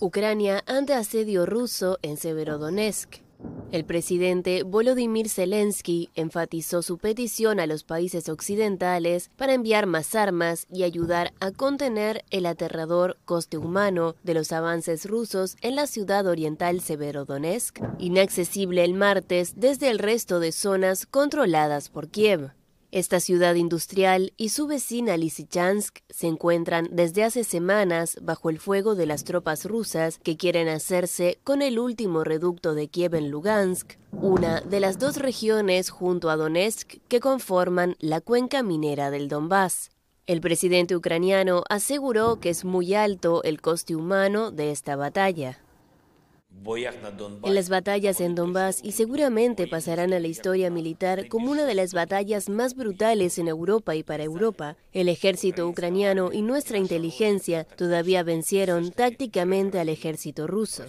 Ucrania ante asedio ruso en Severodonetsk. El presidente Volodymyr Zelensky enfatizó su petición a los países occidentales para enviar más armas y ayudar a contener el aterrador coste humano de los avances rusos en la ciudad oriental Severodonetsk, inaccesible el martes desde el resto de zonas controladas por Kiev. Esta ciudad industrial y su vecina Lysychansk se encuentran desde hace semanas bajo el fuego de las tropas rusas que quieren hacerse con el último reducto de Kiev en Lugansk, una de las dos regiones junto a Donetsk que conforman la cuenca minera del Donbass. El presidente ucraniano aseguró que es muy alto el coste humano de esta batalla en las batallas en Donbass y seguramente pasarán a la historia militar como una de las batallas más brutales en Europa y para Europa. El ejército ucraniano y nuestra inteligencia todavía vencieron tácticamente al ejército ruso.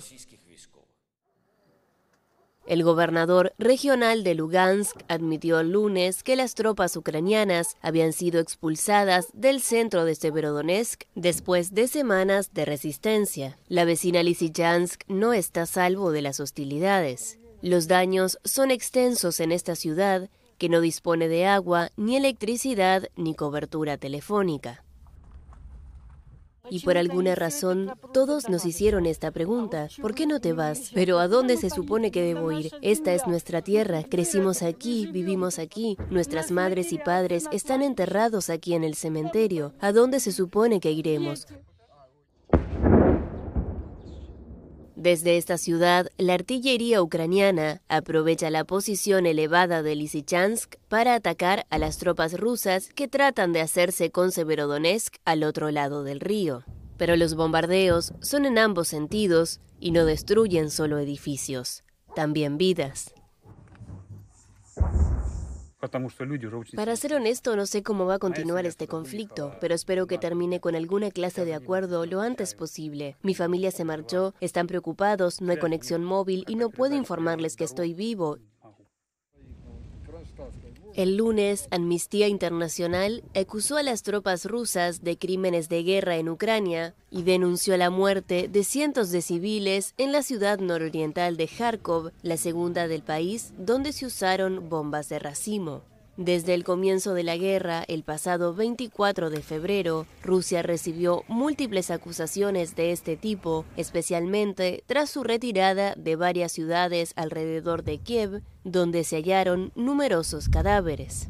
El gobernador regional de Lugansk admitió el lunes que las tropas ucranianas habían sido expulsadas del centro de Severodonetsk después de semanas de resistencia. La vecina Lysychansk no está salvo de las hostilidades. Los daños son extensos en esta ciudad que no dispone de agua, ni electricidad, ni cobertura telefónica. Y por alguna razón, todos nos hicieron esta pregunta, ¿por qué no te vas? Pero ¿a dónde se supone que debo ir? Esta es nuestra tierra, crecimos aquí, vivimos aquí, nuestras madres y padres están enterrados aquí en el cementerio. ¿A dónde se supone que iremos? Desde esta ciudad, la artillería ucraniana aprovecha la posición elevada de Lysychansk para atacar a las tropas rusas que tratan de hacerse con Severodonetsk al otro lado del río. Pero los bombardeos son en ambos sentidos y no destruyen solo edificios, también vidas. Para ser honesto, no sé cómo va a continuar este conflicto, pero espero que termine con alguna clase de acuerdo lo antes posible. Mi familia se marchó, están preocupados, no hay conexión móvil y no puedo informarles que estoy vivo. El lunes, Amnistía Internacional acusó a las tropas rusas de crímenes de guerra en Ucrania y denunció la muerte de cientos de civiles en la ciudad nororiental de Kharkov, la segunda del país, donde se usaron bombas de racimo. Desde el comienzo de la guerra, el pasado 24 de febrero, Rusia recibió múltiples acusaciones de este tipo, especialmente tras su retirada de varias ciudades alrededor de Kiev, donde se hallaron numerosos cadáveres.